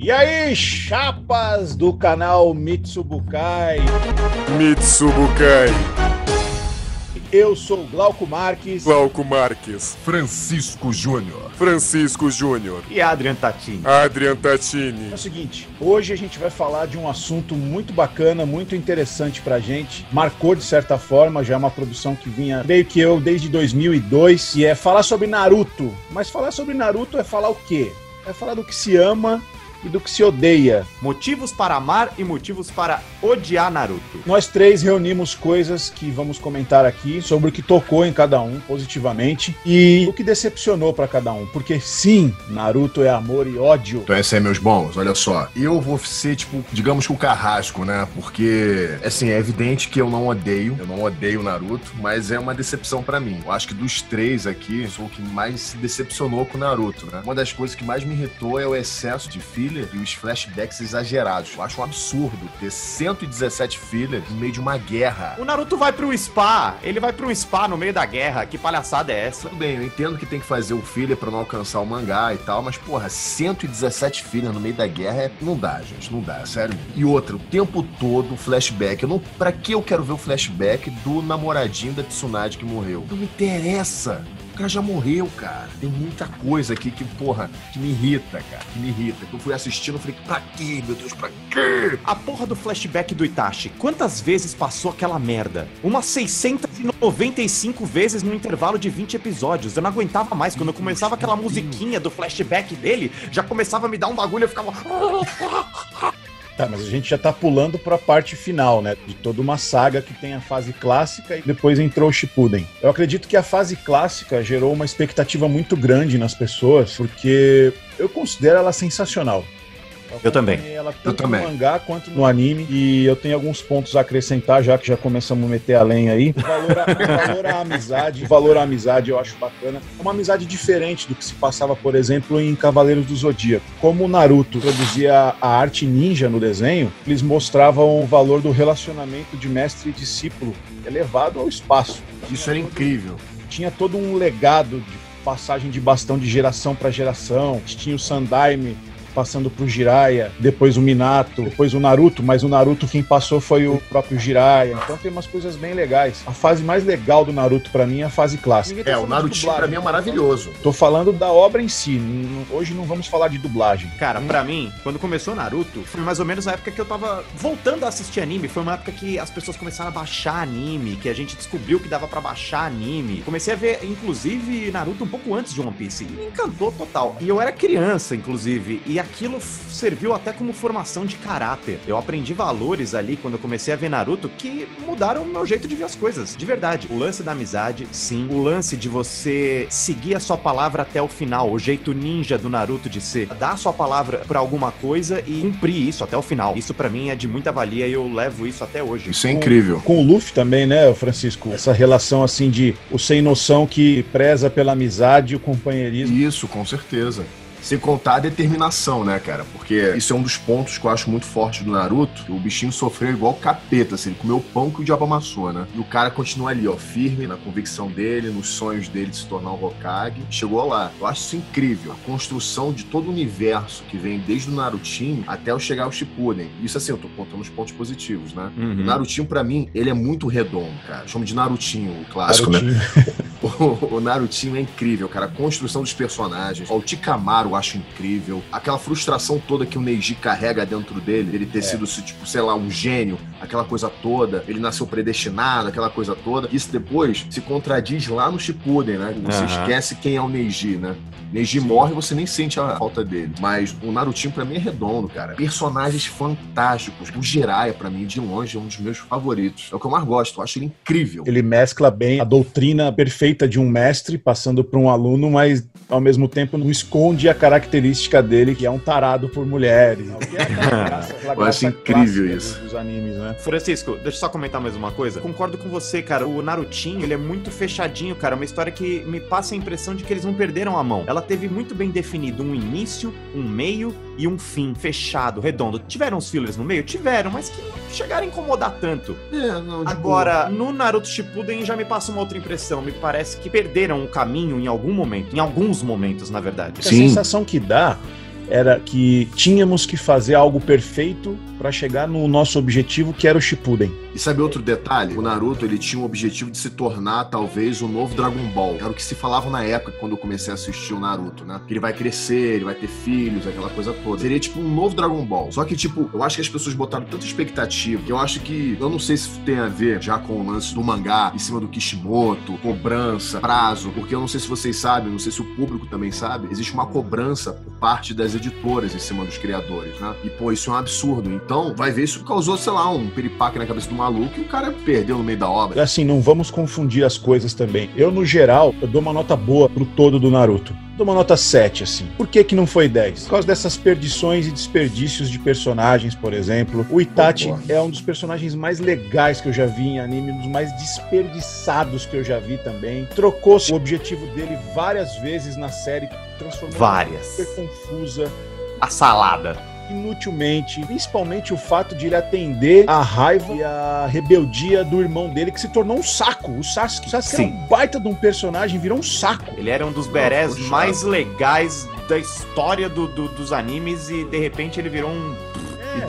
E aí, chapas do canal Mitsubukai. Mitsubukai. Eu sou Glauco Marques. Glauco Marques. Francisco Júnior. Francisco Júnior. E Adrian Tatini. Adrian Tatini. É o seguinte, hoje a gente vai falar de um assunto muito bacana, muito interessante pra gente. Marcou de certa forma, já é uma produção que vinha, creio que eu, desde 2002, e é falar sobre Naruto. Mas falar sobre Naruto é falar o quê? É falar do que se ama e do que se odeia. Motivos para amar e motivos para odiar Naruto. Nós três reunimos coisas que vamos comentar aqui sobre o que tocou em cada um positivamente e o que decepcionou para cada um. Porque sim, Naruto é amor e ódio. Então essa aí, meus bons, olha só. Eu vou ser, tipo, digamos que o carrasco, né? Porque, assim, é evidente que eu não odeio, eu não odeio Naruto, mas é uma decepção para mim. Eu acho que dos três aqui, sou o que mais se decepcionou com o Naruto, né? Uma das coisas que mais me irritou é o excesso de filler e os flashbacks exagerados. Eu acho um absurdo ter 117 fillers no meio de uma guerra. O Naruto vai pro spa, ele vai pro spa no meio da guerra. Que palhaçada é essa? Tudo bem, eu entendo que tem que fazer o filler pra não alcançar o mangá e tal, mas porra, 117 fillers no meio da guerra é... não dá, gente, não dá, sério. E outra, o tempo todo flashback. Eu não, pra que eu quero ver o flashback do namoradinho da Tsunade que morreu? Não me interessa cara já morreu, cara. Tem muita coisa aqui que, porra, que me irrita, cara. Que me irrita. Que eu fui assistindo e falei, pra quê, meu Deus, pra quê? A porra do flashback do Itachi. Quantas vezes passou aquela merda? Umas 695 vezes no intervalo de 20 episódios. Eu não aguentava mais. Quando eu começava aquela musiquinha do flashback dele, já começava a me dar um bagulho e eu ficava. Tá, mas a gente já tá pulando para a parte final, né? De toda uma saga que tem a fase clássica e depois entrou o Shippuden. Eu acredito que a fase clássica gerou uma expectativa muito grande nas pessoas, porque eu considero ela sensacional. Eu também. Ela tanto no mangá quanto no anime. E eu tenho alguns pontos a acrescentar, já que já começamos a meter a lenha aí. O valor, a, valor à amizade. O valor à amizade eu acho bacana. É uma amizade diferente do que se passava, por exemplo, em Cavaleiros do Zodíaco. Como o Naruto produzia a arte ninja no desenho, eles mostravam o valor do relacionamento de mestre e discípulo elevado ao espaço. Isso era incrível. Tinha todo um legado de passagem de bastão de geração para geração. Tinha o Sandaime passando pro Jiraiya, depois o Minato, depois o Naruto, mas o Naruto quem passou foi o próprio Jiraiya. Então tem umas coisas bem legais. A fase mais legal do Naruto para mim é a fase clássica. Tá é, o Naruto para mim é maravilhoso. Tô falando da obra em si. Hoje não vamos falar de dublagem. Cara, para mim, quando começou Naruto, foi mais ou menos a época que eu tava voltando a assistir anime. Foi uma época que as pessoas começaram a baixar anime, que a gente descobriu que dava para baixar anime. Comecei a ver, inclusive, Naruto um pouco antes de One Piece. Me encantou total. E eu era criança, inclusive. E a aquilo serviu até como formação de caráter. Eu aprendi valores ali quando eu comecei a ver Naruto que mudaram o meu jeito de ver as coisas, de verdade. O lance da amizade, sim. O lance de você seguir a sua palavra até o final, o jeito ninja do Naruto de ser, dar a sua palavra para alguma coisa e cumprir isso até o final. Isso para mim é de muita valia e eu levo isso até hoje. Isso é incrível. Com, com o Luffy também, né, Francisco? Essa relação assim de o sem noção que preza pela amizade e o companheirismo. Isso, com certeza. Sem contar a determinação, né, cara? Porque isso é um dos pontos que eu acho muito forte do Naruto. O bichinho sofreu igual capeta, assim, ele comeu o pão que o diabo amassou, né? E o cara continua ali, ó, firme na convicção dele, nos sonhos dele de se tornar um Hokage. Chegou lá. Eu acho isso incrível. A construção de todo o universo que vem desde o Narutinho até eu chegar ao Shippuden. Isso, assim, eu tô contando os pontos positivos, né? Uhum. O Narutinho, pra mim, ele é muito redondo, cara. Chamo de Narutinho, o clássico, né? Narutinho. né? o, o Narutinho é incrível, cara. A construção dos personagens. O Tikamaru acho incrível. Aquela frustração toda que o Neji carrega dentro dele, ele ter é. sido, tipo, sei lá, um gênio, aquela coisa toda, ele nasceu predestinado, aquela coisa toda. Isso depois se contradiz lá no Shippuden, né? Você uhum. esquece quem é o Neji, né? Neji morre você nem sente a falta dele. Mas o Narutinho pra mim é redondo, cara. Personagens fantásticos. O Jiraiya, pra mim, de longe, é um dos meus favoritos. É o que eu mais gosto. Eu acho ele incrível. Ele mescla bem a doutrina perfeita de um mestre passando por um aluno, mas ao mesmo tempo não esconde a característica dele, que é um tarado por mulheres. É eu acho incrível isso. Dos animes, né? Francisco, deixa eu só comentar mais uma coisa. Concordo com você, cara. O Narutinho, ele é muito fechadinho, cara. Uma história que me passa a impressão de que eles não perderam a mão. Ela teve muito bem definido um início, um meio e um fim fechado, redondo. Tiveram os fillers no meio? Tiveram, mas que não chegaram a incomodar tanto. É, não, Agora, boa. no Naruto Shippuden já me passa uma outra impressão. Me parece que perderam o caminho em algum momento, em alguns momentos, na verdade. Sim. A sensação que dá era que tínhamos que fazer algo perfeito para chegar no nosso objetivo, que era o Shippuden. E sabe outro detalhe? O Naruto, ele tinha o objetivo de se tornar, talvez, o novo Dragon Ball. Era o que se falava na época, quando eu comecei a assistir o Naruto, né? Que ele vai crescer, ele vai ter filhos, aquela coisa toda. Seria tipo um novo Dragon Ball. Só que, tipo, eu acho que as pessoas botaram tanta expectativa que eu acho que, eu não sei se tem a ver já com o lance do mangá, em cima do Kishimoto, cobrança, prazo, porque eu não sei se vocês sabem, não sei se o público também sabe, existe uma cobrança parte das editoras em cima dos criadores, né? E, pô, isso é um absurdo. Então, vai ver, isso causou, sei lá, um peripaque na cabeça do maluco e o cara perdeu no meio da obra. Assim, não vamos confundir as coisas também. Eu, no geral, eu dou uma nota boa pro todo do Naruto. Dou uma nota 7, assim. Por que que não foi 10? Por causa dessas perdições e desperdícios de personagens, por exemplo. O Itachi Boa. é um dos personagens mais legais que eu já vi em anime, um dos mais desperdiçados que eu já vi também. Trocou o objetivo dele várias vezes na série, transformou Várias. super confusa, A salada. Inutilmente, principalmente o fato de ele atender a raiva e a rebeldia do irmão dele, que se tornou um saco. O Sasuke, o Sasuke era um baita de um personagem, virou um saco. Ele era um dos berés mais legais da história do- do- dos animes e de repente ele virou um E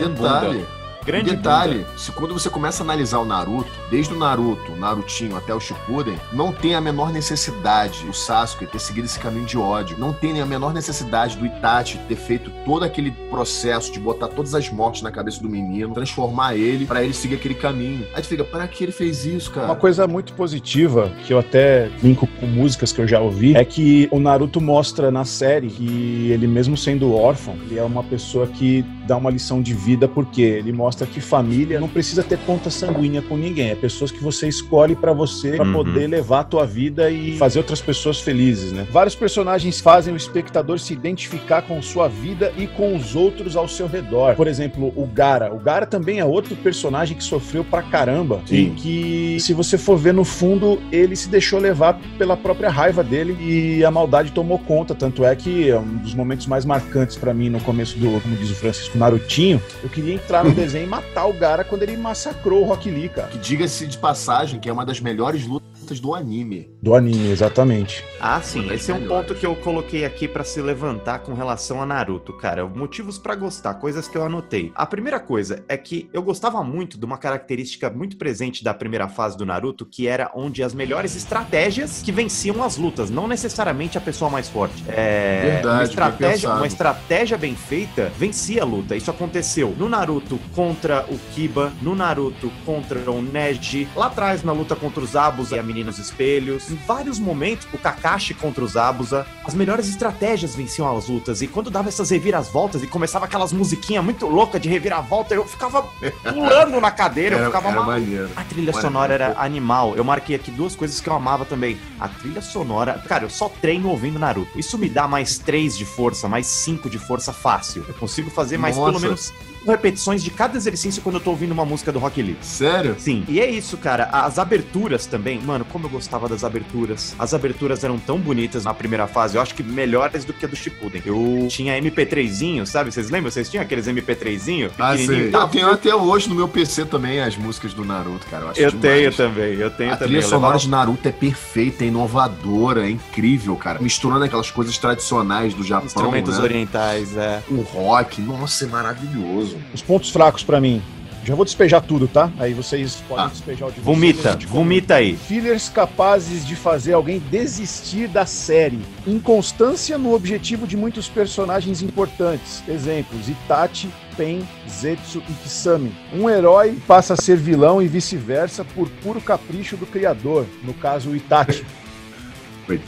detalhe, grande detalhe, se quando você começa a analisar o Naruto, desde o Naruto, Narutinho até o Shippuden, não tem a menor necessidade o Sasuke ter seguido esse caminho de ódio. Não tem nem a menor necessidade do Itachi ter feito todo aquele processo de botar todas as mortes na cabeça do menino, transformar ele pra ele seguir aquele caminho. Aí tu fica, para que ele fez isso, cara? Uma coisa muito positiva, que eu até linko com músicas que eu já ouvi, é que o Naruto mostra na série que ele, mesmo sendo órfão, ele é uma pessoa que dá uma lição de vida, porque ele mostra que família não precisa ter conta sanguínea com ninguém. É pessoas que você escolhe pra você, pra Uhum. poder levar a tua vida e fazer outras pessoas felizes, né? Vários personagens fazem o espectador se identificar com sua vida e com os outros ao seu redor. Por exemplo, o Gara. O Gara também é outro personagem que sofreu pra caramba. Sim. E que, se você for ver no fundo, ele se deixou levar pela própria raiva dele e a maldade tomou conta. Tanto é que é um dos momentos mais marcantes pra mim no começo do, como diz o Francisco Narutinho, eu queria entrar no desenho e matar o Gara quando ele massacrou o Rock Lee, cara. Que diga-se de passagem que é uma das melhores lutas do anime. Do anime, exatamente. Ah, sim, esse é um ponto que eu coloquei aqui pra se levantar com relação a Naruto, cara. Motivos pra gostar, coisas que eu anotei. A primeira coisa é que eu gostava muito de uma característica muito presente da primeira fase do Naruto, que era onde as melhores estratégias que venciam as lutas, não necessariamente a pessoa mais forte. É, Verdade, uma estratégia, uma estratégia bem feita vencia a luta. Isso aconteceu no Naruto contra o Kiba, no Naruto contra o Neji, lá atrás na luta contra os Abusa e a Menina dos Espelhos. Em vários momentos, o Kakashi contra os Abusa, as melhores estratégias venciam as lutas. E quando dava essas reviravoltas e começava aquelas musiquinhas muito loucas de reviravolta, eu ficava pulando na cadeira, eu ficava era. A trilha sonora era animal. Eu marquei aqui duas coisas que eu amava também. A trilha sonora. Cara, eu só treino ouvindo Naruto. Isso me dá mais 3 de força, mais 5 de força fácil. Eu consigo fazer mais Nossa. pelo menos cinco repetições de cada exercício quando eu tô ouvindo uma música do Rock Lee. Sério? Sim, e é isso, cara. As aberturas também, mano, como eu gostava das aberturas. As aberturas eram tão bonitas na primeira fase, eu acho que melhores do que a do Shippuden. Eu tinha MP3zinho, sabe? Vocês lembram? Vocês tinham aqueles MP3zinho? Ah, pequenininho? Eu tenho até hoje no meu PC também as músicas do Naruto, cara. Eu, acho Eu tenho também, eu tenho A também. trilha Eu sonora de Naruto é perfeita, é inovadora, é incrível, cara. Misturando aquelas coisas tradicionais do Japão, Instrumentos né? orientais, é. O rock, nossa, é maravilhoso. Os pontos fracos pra mim. Já vou despejar tudo, tá? Aí vocês podem Ah, despejar o de vocês. Vomita, gente vomita aí. Fillers capazes de fazer alguém desistir da série. Inconstância no objetivo de muitos personagens importantes. Exemplos: Itachi, Pen, Zetsu e Kisame. Um herói passa a ser vilão e vice-versa por puro capricho do criador, no caso o Itachi.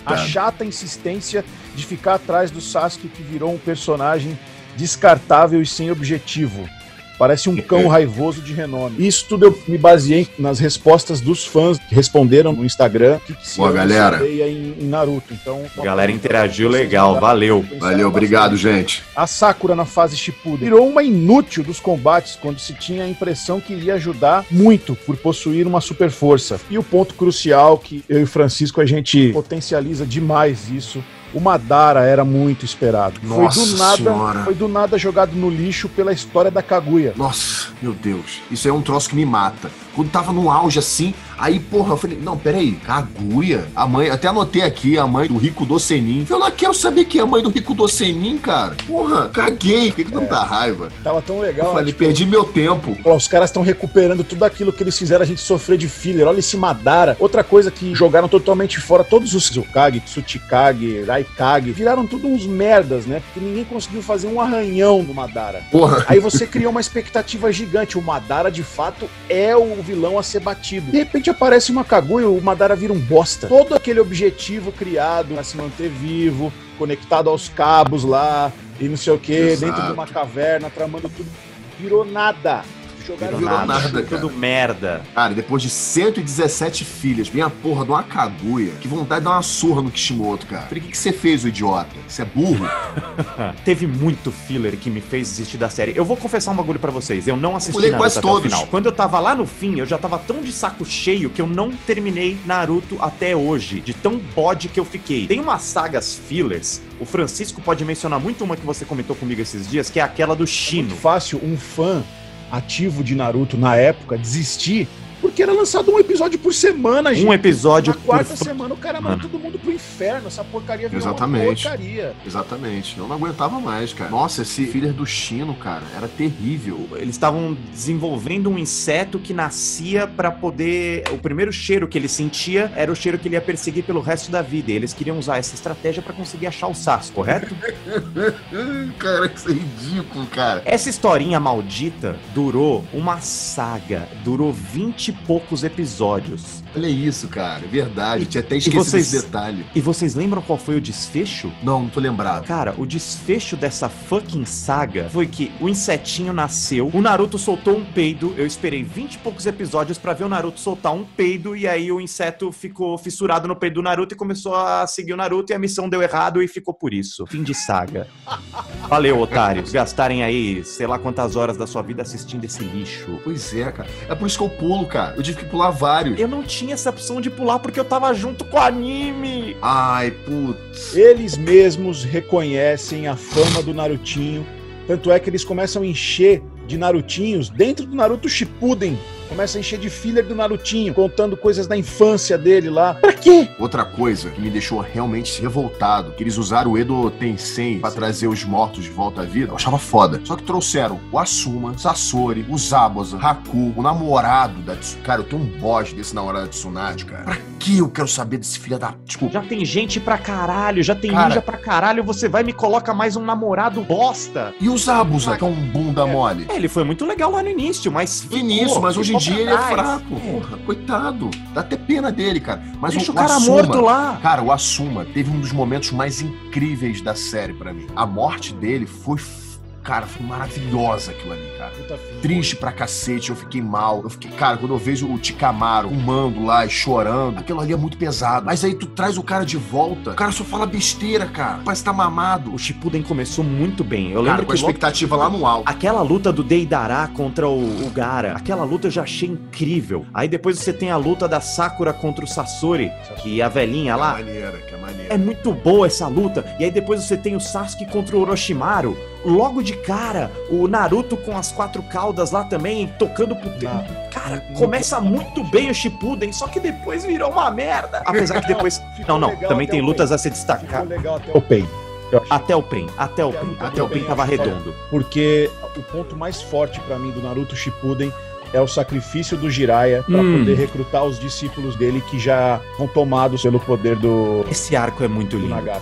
A chata insistência de ficar atrás do Sasuke que virou um personagem descartável e sem objetivo. Parece um cão raivoso de renome. Isso tudo eu me baseei nas respostas dos fãs que responderam no Instagram. Que, que se Boa, galera. em, em Naruto. Então, A galera interagiu legal, valeu. Valeu, obrigado, gente. a Sakura na fase Shippuden virou uma inútil dos combates quando se tinha a impressão que iria ajudar muito por possuir uma super força. E o ponto crucial que eu e o Francisco a gente potencializa demais isso O Madara era muito esperado. Nossa foi do nada, Senhora. foi do nada jogado no lixo pela história da Kaguya. Nossa, meu Deus. Isso é um troço que me mata. Quando tava no auge assim, aí, porra, eu falei, não, peraí, Kaguya? A mãe, até anotei aqui, a mãe do Rico Docenin. Eu não quero saber quem é a mãe do Rico Docenin, cara. Porra, caguei. Fiquei com tanta raiva. Tava tão Eu legal. falei, tipo, perdi meu tempo. Ó, Os caras estão recuperando tudo aquilo que eles fizeram a gente sofrer de filler. Olha esse Madara. Outra coisa que jogaram totalmente fora, todos os Tsukage, Tsuchikage, Viraram tudo uns merdas, né? Porque ninguém conseguiu fazer um arranhão no Madara. Porra. Aí você criou uma expectativa gigante. O Madara, de fato, é o vilão a ser batido. De repente aparece uma Kaguya, o Madara vira um bosta. Todo aquele objetivo criado pra se manter vivo, conectado aos cabos lá, e não sei o que, dentro de uma caverna, tramando tudo, virou nada. Jogaram Virou nada, lixo. cara. Tudo merda. Cara, depois de 117 filhas, vem a porra de uma Kaguya. Que vontade de dar uma surra no Kishimoto, cara. Falei, o que, você fez, ô idiota? Você é burro? Teve muito filler que me fez desistir da série. Eu vou confessar um bagulho pra vocês. Eu não assisti Pulei Naruto quase até todos. o final. Quando eu tava lá no fim, eu já tava tão de saco cheio que eu não terminei Naruto até hoje. De tão bode que eu fiquei. Tem umas sagas fillers. O Francisco pode mencionar muito uma que você comentou comigo esses dias, que é aquela do Shino. Muito fácil um fã ativo de Naruto na época desistir, porque era lançado um episódio por semana, gente. Um episódio Na quarta por semana o cara Mano. manda todo mundo pro inferno. Essa porcaria virou Exatamente. uma porcaria. Exatamente. Eu não aguentava mais, cara. Nossa, esse filler do Chino, cara, era terrível. Eles estavam desenvolvendo um inseto que nascia pra poder. O primeiro cheiro que ele sentia era o cheiro que ele ia perseguir pelo resto da vida. E eles queriam usar essa estratégia pra conseguir achar o Sasuke, correto? cara, isso é ridículo, cara. Essa historinha maldita durou uma saga, durou vinte e poucos episódios. Olha isso, cara. É verdade. E- tinha até esquecido vocês- esse detalhe. E vocês lembram qual foi o desfecho? Não, não tô lembrado. Cara, o desfecho dessa fucking saga foi que o insetinho nasceu, o Naruto soltou um peido, eu esperei 20 e poucos episódios pra ver o Naruto soltar um peido, e aí o inseto ficou fissurado no peido do Naruto e começou a seguir o Naruto, e a missão deu errado e ficou por isso. Fim de saga. Valeu, otários. Gastarem aí, sei lá quantas horas da sua vida assistindo esse lixo. Pois é, cara. É por isso que eu pulo, cara. Eu tive que pular vários. Eu não tinha essa opção de pular porque eu tava junto com o anime. Ai, putz. Eles mesmos reconhecem a fama do Narutinho. Tanto é que eles começam a encher de Narutinhos dentro do Naruto Shippuden. Começa a encher de filler do Narutinho, contando coisas da infância dele lá. Pra quê? Outra coisa que me deixou realmente revoltado, que eles usaram o Edo Tensei pra trazer os mortos de volta à vida, eu achava foda. Só que trouxeram o Asuma, Sasori, o Zabuza, Haku, o namorado da Tsunade. Cara, eu tenho um boss desse namorado da Tsunade, cara. Pra que eu quero saber desse filho da... Desculpa. Já tem gente pra caralho, já tem Cara. ninja pra caralho, você vai e me coloca mais um namorado bosta. E o Zabuza, que é um bunda mole? É, ele foi muito legal lá no início, mas. No início, mas hoje em dia ele é fraco. Porra, coitado. Dá até pena dele, cara. Mas Deixa o, o, cara Asuma, morto lá. Cara, o Asuma teve um dos momentos mais incríveis da série pra mim. A morte dele foi. Cara, foi maravilhosa aquilo ali, cara. Puta. Triste pra cacete, eu fiquei mal. Eu fiquei, cara, quando eu vejo o Ticamaro fumando lá e chorando, aquilo ali é muito pesado. Mas aí tu traz o cara de volta, o cara só fala besteira, cara. Parece que tá mamado. O Shippuden começou muito bem. Eu Cara, lembro com a que logo- expectativa lá no alto. Aquela luta do Deidara contra o, o Gara, aquela luta eu já achei incrível. Aí depois você tem a luta da Sakura contra o Sasori, que a velhinha Que é lá. maneira, que é maneira. É muito boa essa luta. E aí depois você tem o Sasuke contra o Orochimaru. Logo de cara, o Naruto com as quatro caudas lá também, tocando pro tempo. Não. Cara, começa muito bem o Shippuden, só que depois virou uma merda. Apesar que depois... Não, não, também tem lutas Pain. a se destacar. Ficou legal até o Pain. Até o Pen, até o Pen. Até o Pen tava redondo. Porque o ponto mais forte pra mim do Naruto Shippuden é o sacrifício do Jiraiya pra Hum. poder recrutar os discípulos dele que já são tomados pelo poder do, Esse arco é muito do lindo. Nagato.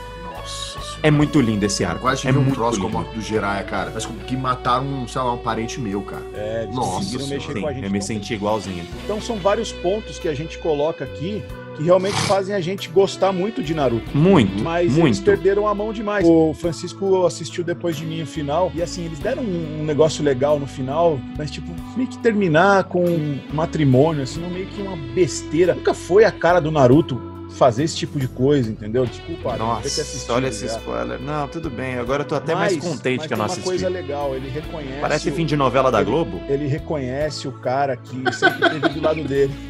É muito lindo esse arco. Quase é um muito troço com a morte do Jiraiya, cara. Parece que mataram, sei lá, um parente meu, cara. É, eles Nossa mexer Sim, com a gente. eu me Então, senti igualzinho. Então são vários pontos que a gente coloca aqui que realmente fazem a gente gostar muito de Naruto. Muito, Mas eles muito. perderam a mão demais. O Francisco assistiu depois de mim o final, e assim, eles deram um, um negócio legal no final, mas tipo, meio que terminar com um matrimônio, assim, não meio que uma besteira. Nunca foi a cara do Naruto fazer esse tipo de coisa, entendeu? Desculpa, ter Nossa, assistido olha esse já. spoiler. Não, tudo bem. Agora eu tô até mais Mas- contente mas que eu não assisti. uma coisa legal, ele reconhece. Parece o- fim de novela da ele- Globo. Ele reconhece o cara que sempre teve do lado dele.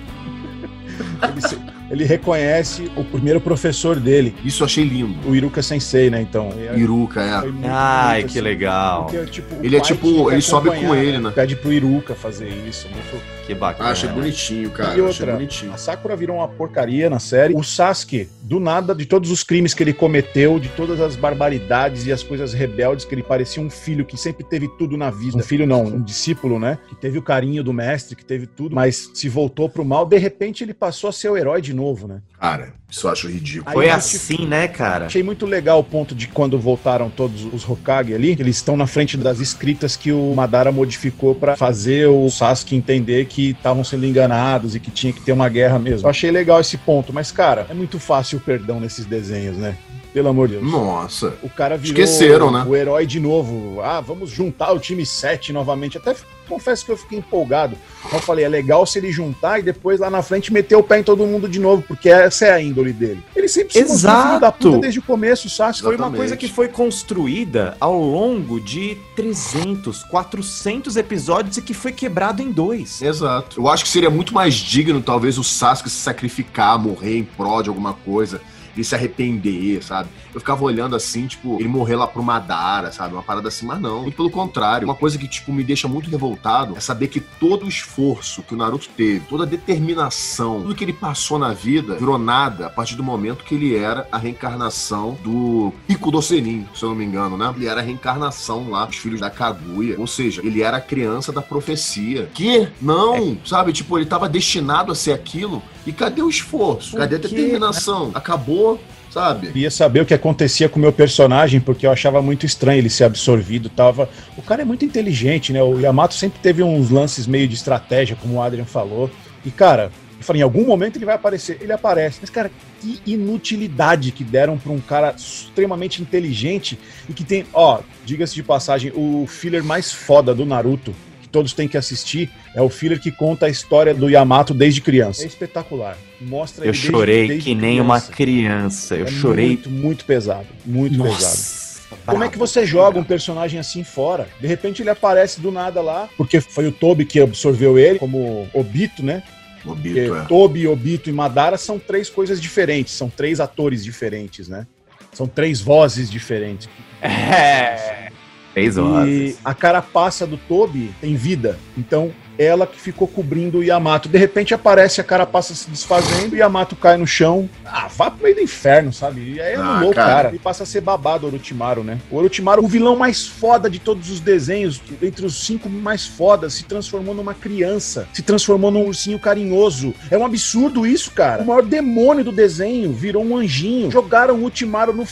Ele, se- ele reconhece o primeiro professor dele, Isso eu achei lindo. o Iruka Sensei, né? Então. Iruka, é. muito Ai, bonito, que assim, legal. porque, tipo, Ele é tipo- ele sobe com ele, né? Pede pro Iruka fazer isso. Muito... Que bacana. Achei bonitinho, cara. e outra, bonitinho. a Sakura virou uma porcaria na série. O Sasuke, do nada, de todos os crimes que ele cometeu, de todas as barbaridades e as coisas rebeldes, que ele parecia um filho que sempre teve tudo na vida. Um filho não, um discípulo, né? Que teve o carinho do mestre, que teve tudo, mas se voltou pro mal. De repente, ele passou a ser o herói de novo, né? Cara, isso eu acho ridículo. Foi assim, né, cara? Achei muito legal o ponto de quando voltaram todos os Hokage ali, eles estão na frente das escritas que o Madara modificou pra fazer o Sasuke entender que estavam sendo enganados e que tinha que ter uma guerra mesmo. Eu achei legal esse ponto, mas cara, é muito fácil o perdão nesses desenhos, né? Pelo amor de Deus. Nossa. O cara virou Esqueceram, né? o herói de novo. Ah, vamos juntar o time 7 novamente. Até confesso que eu fiquei empolgado. Eu falei, é legal se ele juntar e depois lá na frente meter o pé em todo mundo de novo, porque essa é a índole dele. Ele sempre se Exato. da puta desde o começo, o Sasuke. Foi uma coisa que foi construída ao longo de 300, 400 episódios e que foi quebrado em dois. Exato. Eu acho que seria muito mais digno, talvez, o Sasuke se sacrificar, morrer em prol de alguma coisa. Ele se arrepender, sabe? Eu ficava olhando assim, tipo, ele morrer lá pro Madara, sabe? Uma parada assim, mas não. Muito pelo contrário. Uma coisa que, tipo, me deixa muito revoltado é saber que todo o esforço que o Naruto teve, toda a determinação, tudo que ele passou na vida, virou nada a partir do momento que ele era a reencarnação do Pico do Senin, se eu não me engano, né? Ele era a reencarnação lá dos filhos da Kaguya. Ou seja, ele era a criança da profecia. Que? Não, sabe? Tipo, ele tava destinado a ser aquilo. E cadê o esforço? Cadê a determinação? Acabou, sabe? Queria saber o que acontecia com o meu personagem, porque eu achava muito estranho ele ser absorvido. Tava... O cara é muito inteligente, né? O Yamato sempre teve uns lances meio de estratégia, como o Adrian falou. E, cara, eu falei, em algum momento ele vai aparecer. Ele aparece. Mas, cara, que inutilidade que deram pra um cara extremamente inteligente e que tem, ó, diga-se de passagem, o filler mais foda do Naruto, que todos têm que assistir, é o filler que conta a história do Yamato desde criança. É espetacular. Mostra Eu ele desde- chorei desde que nem uma criança. criança. Eu É chorei. Muito, muito pesado. Muito pesado. Nossa. Como é que você joga um personagem assim fora? De repente ele aparece do nada lá, porque foi o Toby que absorveu ele como Obito, né? Porque Obito, é. Toby, Obito e Madara são três coisas diferentes, são três atores diferentes, né? São três vozes diferentes. É. Três E horas. a carapaça do Toby tem vida. Então, ela que ficou cobrindo o Yamato. De repente aparece a carapaça se desfazendo e Yamato cai no chão. Ah, vá pro meio do inferno, sabe? E aí Ah, anulou o cara. cara. E passa a ser babado o Orochimaru, né? O Orochimaru, o vilão mais foda de todos os desenhos, entre os cinco mais fodas, se transformou numa criança. Se transformou num ursinho carinhoso. É um absurdo isso, cara. O maior demônio do desenho virou um anjinho. Jogaram o Orochimaru no...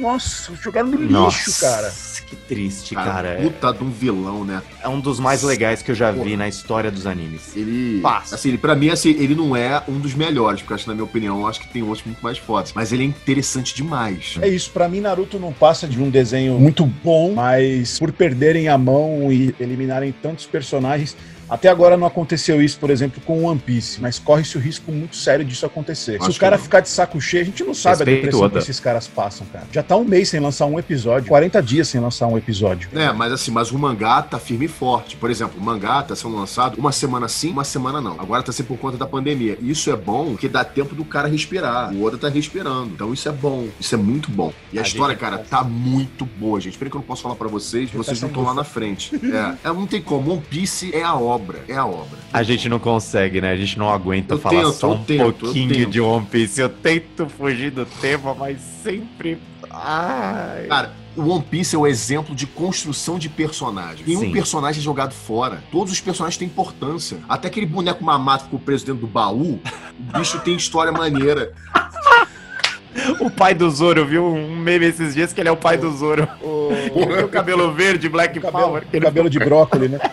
Nossa, jogaram no lixo, cara. Que triste, Cara, cara. Puta de um vilão, né? É um dos mais legais que eu já vi na história dos animes. Ele. Passa. Assim, ele, pra mim, assim, ele não é um dos melhores, porque acho, na minha opinião, acho que tem outros muito mais fodas. Mas ele é interessante demais. É isso, pra mim Naruto não passa de um desenho muito bom, mas por perderem a mão e eliminarem tantos personagens, até agora não aconteceu isso, por exemplo, com One Piece, mas corre-se o risco muito sério disso acontecer. Acho Se o cara ficar de saco cheio, a gente não sabe Respeito a depressão Oda. que esses caras passam, cara. Já tá um mês sem lançar um episódio, 40 dias sem lançar um episódio. É, mas assim, mas o mangá tá firme e forte. Por exemplo, o mangá tá sendo lançado uma semana sim, uma semana não. Agora tá sendo por conta da pandemia. E isso é bom porque dá tempo do cara respirar. O Oda tá respirando. Então isso é bom. Isso é muito bom. E a, A história, cara, tá muito boa, gente. Espera que eu não posso falar pra vocês, vocês não estão lá na frente. É, é, não tem como. One Piece é a obra. É a obra. A gente não consegue, né? A gente não aguenta Eu falar tento, só um tento, pouquinho de One Piece. Eu tento fugir do tema, mas sempre. Ai. Cara, o One Piece é o exemplo de construção de personagem. Nenhum Sim. personagem é jogado fora. Todos os personagens têm importância. Até aquele boneco mamato que ficou preso dentro do baú, o bicho tem história maneira. O pai do Zoro, viu? Um meme esses dias que ele é o pai do Zoro. O, O cabelo verde, Black o cabelo, Power. o cabelo de brócoli, né?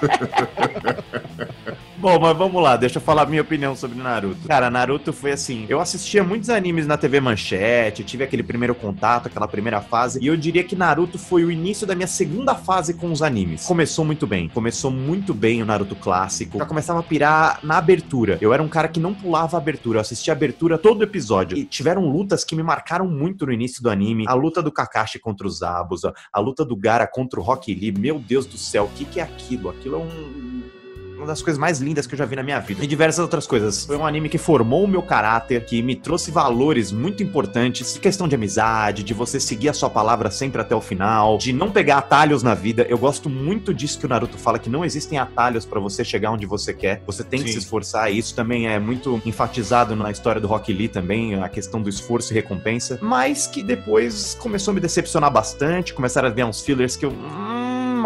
Bom, mas vamos lá, deixa eu falar minha opinião sobre Naruto. Cara, Naruto foi assim, eu assistia muitos animes na TV Manchete, tive aquele primeiro contato, aquela primeira fase, e eu diria que Naruto foi o início da minha segunda fase com os animes. Começou muito bem, começou muito bem o Naruto clássico, já começava a pirar na abertura. Eu era um cara que não pulava a abertura, eu assistia a abertura todo episódio. E tiveram lutas que me marcaram muito no início do anime, a luta do Kakashi contra os Zabuza, a luta do Gara contra o Rock Lee, meu Deus do céu, o que que é aquilo? Aquilo é um uma das coisas mais lindas que eu já vi na minha vida. E diversas outras coisas. Foi um anime que formou o meu caráter, que me trouxe valores muito importantes, de questão de amizade, de você seguir a sua palavra sempre até o final, de não pegar atalhos na vida. Eu gosto muito disso que o Naruto fala, que não existem atalhos para você chegar onde você quer. Você tem que Sim. se esforçar. E isso também é muito enfatizado na história do Rock Lee também, a questão do esforço e recompensa. Mas que depois começou a me decepcionar bastante, começaram a ver uns fillers que eu.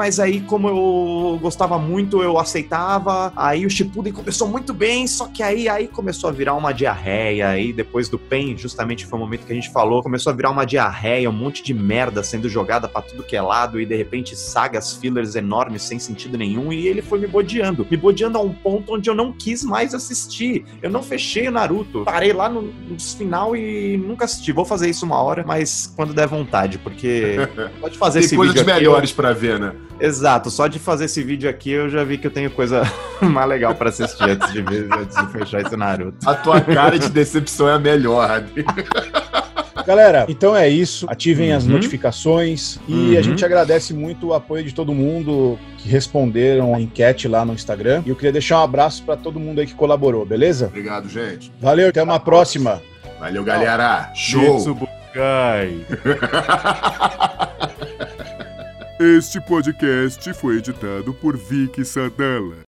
"Hum, mas aí, como eu gostava muito, eu aceitava. Aí o Shippuden começou muito bem, só que aí, aí começou a virar uma diarreia. Aí depois do Pain, justamente foi o momento que a gente falou, começou a virar uma diarreia, um monte de merda sendo jogada pra tudo que é lado e de repente sagas fillers enormes sem sentido nenhum. E ele foi me bodeando, me bodeando a um ponto onde eu não quis mais assistir. Eu não fechei o Naruto, parei lá no, no final e nunca assisti. Vou fazer isso uma hora, mas quando der vontade, porque pode fazer Tem esse coisas melhores pra ver, né? Exato, só de fazer esse vídeo aqui eu já vi que eu tenho coisa mais legal pra assistir antes de, ver, antes de fechar esse Naruto. A tua cara de decepção é a melhor, Adri. Galera, então é isso. Ativem as Uhum. notificações e Uhum. a gente agradece muito o apoio de todo mundo que responderam a enquete lá no Instagram. E eu queria deixar um abraço pra todo mundo aí que colaborou, beleza? Obrigado, gente. Valeu, até uma próxima. Valeu, galera. Show. Mitsubukai. Este podcast foi editado por Vicky Sadala.